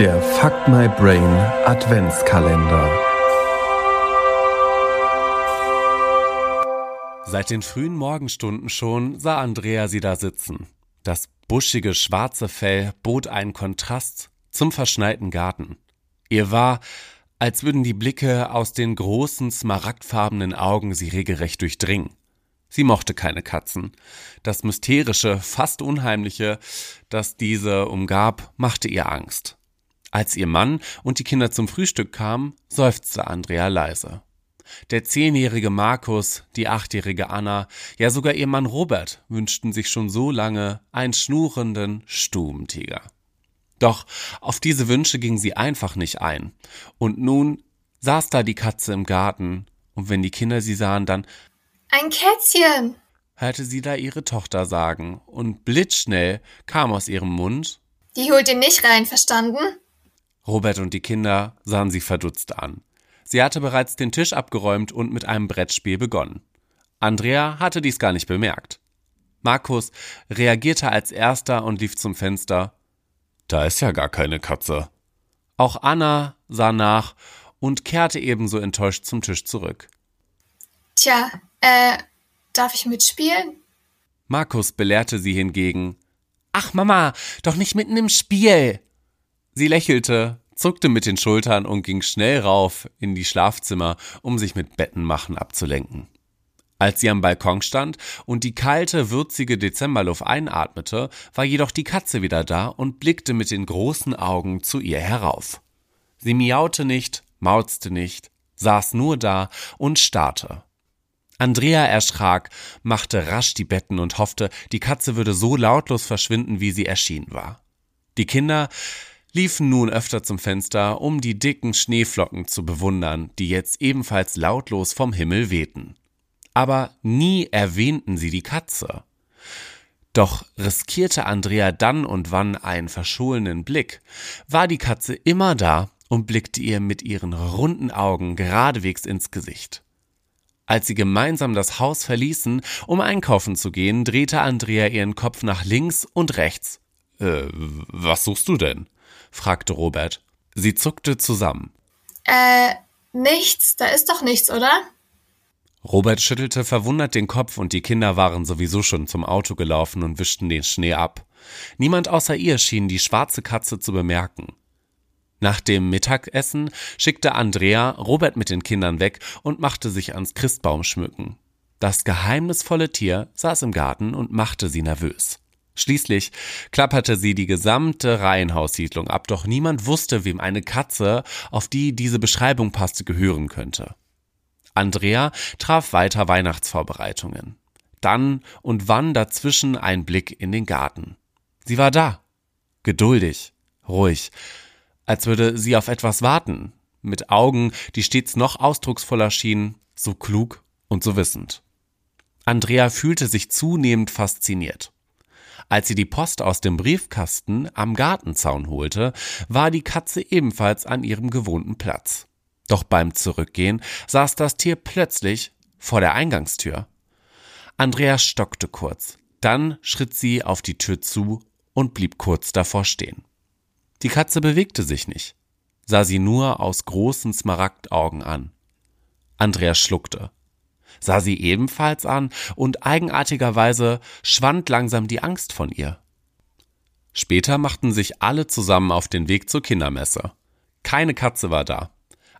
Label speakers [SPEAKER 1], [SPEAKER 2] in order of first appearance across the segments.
[SPEAKER 1] Der Fuck My Brain Adventskalender.
[SPEAKER 2] Seit den frühen Morgenstunden schon sah Andrea sie da sitzen. Das buschige schwarze Fell bot einen Kontrast zum verschneiten Garten. Ihr war, als würden die Blicke aus den großen smaragdfarbenen Augen sie regelrecht durchdringen. Sie mochte keine Katzen. Das Mysterische, fast Unheimliche, das diese umgab, machte ihr Angst. Als ihr Mann und die Kinder zum Frühstück kamen, seufzte Andrea leise. Der zehnjährige Markus, die achtjährige Anna, ja sogar ihr Mann Robert wünschten sich schon so lange einen schnurrenden Stubentiger. Doch auf diese Wünsche ging sie einfach nicht ein. Und nun saß da die Katze im Garten, und wenn die Kinder sie sahen, dann
[SPEAKER 3] ein Kätzchen,
[SPEAKER 2] hörte sie da ihre Tochter sagen, und blitzschnell kam aus ihrem Mund
[SPEAKER 3] Die holt ihr nicht rein, verstanden?
[SPEAKER 2] Robert und die Kinder sahen sie verdutzt an. Sie hatte bereits den Tisch abgeräumt und mit einem Brettspiel begonnen. Andrea hatte dies gar nicht bemerkt. Markus reagierte als erster und lief zum Fenster. Da ist ja gar keine Katze. Auch Anna sah nach und kehrte ebenso enttäuscht zum Tisch zurück.
[SPEAKER 3] Tja, äh, darf ich mitspielen?
[SPEAKER 2] Markus belehrte sie hingegen. Ach Mama, doch nicht mitten im Spiel. Sie lächelte, zuckte mit den Schultern und ging schnell rauf in die Schlafzimmer, um sich mit Bettenmachen abzulenken. Als sie am Balkon stand und die kalte, würzige Dezemberluft einatmete, war jedoch die Katze wieder da und blickte mit den großen Augen zu ihr herauf. Sie miaute nicht, mauzte nicht, saß nur da und starrte. Andrea erschrak, machte rasch die Betten und hoffte, die Katze würde so lautlos verschwinden, wie sie erschienen war. Die Kinder liefen nun öfter zum Fenster, um die dicken Schneeflocken zu bewundern, die jetzt ebenfalls lautlos vom Himmel wehten. Aber nie erwähnten sie die Katze. Doch riskierte Andrea dann und wann einen verschollenen Blick, war die Katze immer da und blickte ihr mit ihren runden Augen geradewegs ins Gesicht. Als sie gemeinsam das Haus verließen, um einkaufen zu gehen, drehte Andrea ihren Kopf nach links und rechts. Äh, was suchst du denn? Fragte Robert. Sie zuckte zusammen.
[SPEAKER 3] Äh, nichts, da ist doch nichts, oder?
[SPEAKER 2] Robert schüttelte verwundert den Kopf und die Kinder waren sowieso schon zum Auto gelaufen und wischten den Schnee ab. Niemand außer ihr schien die schwarze Katze zu bemerken. Nach dem Mittagessen schickte Andrea Robert mit den Kindern weg und machte sich ans Christbaumschmücken. Das geheimnisvolle Tier saß im Garten und machte sie nervös. Schließlich klapperte sie die gesamte Reihenhaussiedlung ab, doch niemand wusste, wem eine Katze, auf die diese Beschreibung passte, gehören könnte. Andrea traf weiter Weihnachtsvorbereitungen. Dann und wann dazwischen ein Blick in den Garten. Sie war da. Geduldig, ruhig, als würde sie auf etwas warten, mit Augen, die stets noch ausdrucksvoller schienen, so klug und so wissend. Andrea fühlte sich zunehmend fasziniert. Als sie die Post aus dem Briefkasten am Gartenzaun holte, war die Katze ebenfalls an ihrem gewohnten Platz. Doch beim Zurückgehen saß das Tier plötzlich vor der Eingangstür. Andrea stockte kurz, dann schritt sie auf die Tür zu und blieb kurz davor stehen. Die Katze bewegte sich nicht, sah sie nur aus großen Smaragdaugen an. Andreas schluckte, sah sie ebenfalls an und eigenartigerweise schwand langsam die Angst von ihr. Später machten sich alle zusammen auf den Weg zur Kindermesse. Keine Katze war da.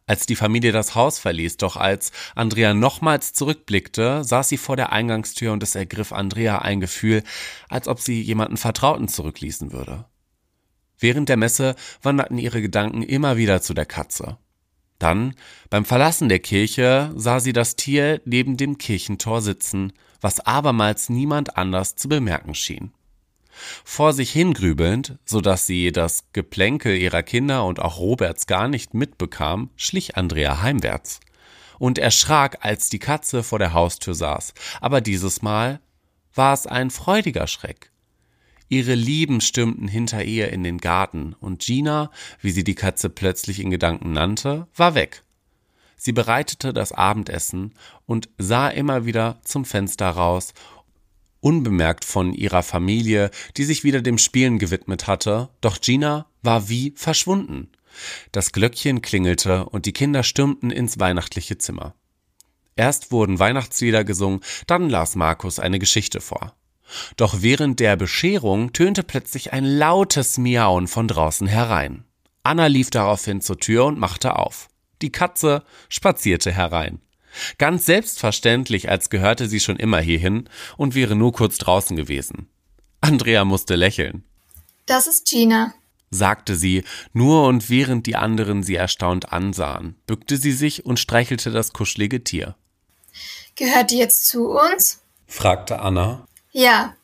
[SPEAKER 2] Als die Familie das Haus verließ, doch als Andrea nochmals zurückblickte, saß sie vor der Eingangstür und es ergriff Andrea ein Gefühl, als ob sie jemanden Vertrauten zurückließen würde. Während der Messe wanderten ihre Gedanken immer wieder zu der Katze. Dann, beim Verlassen der Kirche, sah sie das Tier neben dem Kirchentor sitzen, was abermals niemand anders zu bemerken schien. Vor sich hingrübelnd, so dass sie das Geplänkel ihrer Kinder und auch Roberts gar nicht mitbekam, schlich Andrea heimwärts und erschrak, als die Katze vor der Haustür saß. Aber dieses Mal war es ein freudiger Schreck. Ihre Lieben stürmten hinter ihr in den Garten, und Gina, wie sie die Katze plötzlich in Gedanken nannte, war weg. Sie bereitete das Abendessen und sah immer wieder zum Fenster raus, unbemerkt von ihrer Familie, die sich wieder dem Spielen gewidmet hatte, doch Gina war wie verschwunden. Das Glöckchen klingelte und die Kinder stürmten ins weihnachtliche Zimmer. Erst wurden Weihnachtslieder gesungen, dann las Markus eine Geschichte vor. Doch während der Bescherung tönte plötzlich ein lautes Miauen von draußen herein. Anna lief daraufhin zur Tür und machte auf. Die Katze spazierte herein. Ganz selbstverständlich, als gehörte sie schon immer hierhin und wäre nur kurz draußen gewesen. Andrea musste lächeln.
[SPEAKER 3] Das ist Gina,
[SPEAKER 2] sagte sie, nur und während die anderen sie erstaunt ansahen, bückte sie sich und streichelte das kuschelige Tier.
[SPEAKER 3] Gehört die jetzt zu uns?
[SPEAKER 2] fragte Anna.
[SPEAKER 3] Ja,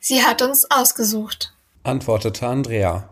[SPEAKER 3] sie hat uns ausgesucht,
[SPEAKER 2] antwortete Andrea.